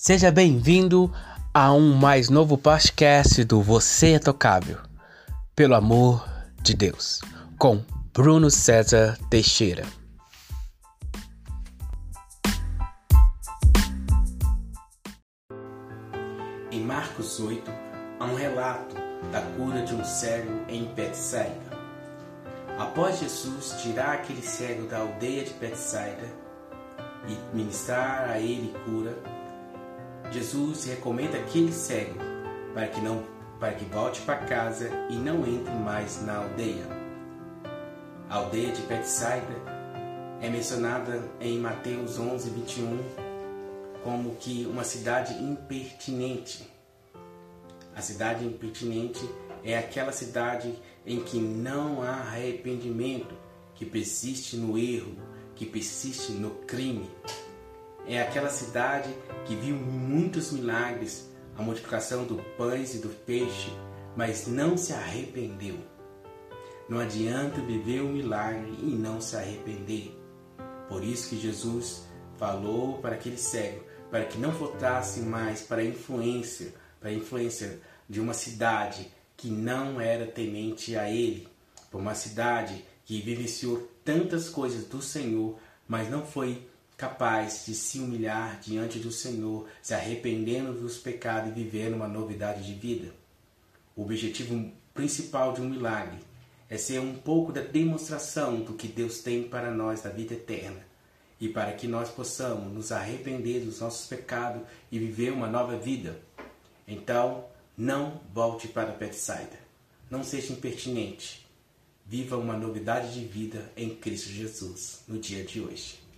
Seja bem-vindo a um mais novo podcast do Você é Tocável, pelo amor de Deus, com Bruno César Teixeira. Em Marcos 8, há um relato da cura de um cego em Betsaida. Após Jesus tirar aquele cego da aldeia de Betsaida e ministrar a ele cura, Jesus recomenda aquele cego para que não para que volte para casa e não entre mais na aldeia. A aldeia de Betsaida é mencionada em Mateus 11, 21 como que uma cidade impertinente. A cidade impertinente é aquela cidade em que não há arrependimento, que persiste no erro, que persiste no crime, é aquela cidade que viu muitos milagres, a multiplicação do pães e do peixe, mas não se arrependeu. Não adianta viver um milagre e não se arrepender. Por isso que Jesus falou para aquele cego, para que não voltasse mais para a influência, para a influência de uma cidade que não era temente a ele, para uma cidade que vivenciou tantas coisas do Senhor, mas não foi capaz de se humilhar diante do Senhor, se arrependendo dos pecados e vivendo uma novidade de vida. O objetivo principal de um milagre é ser um pouco da demonstração do que Deus tem para nós da vida eterna e para que nós possamos nos arrepender dos nossos pecados e viver uma nova vida. Então, não volte para Bethsaida. Não seja impertinente. Viva uma novidade de vida em Cristo Jesus no dia de hoje.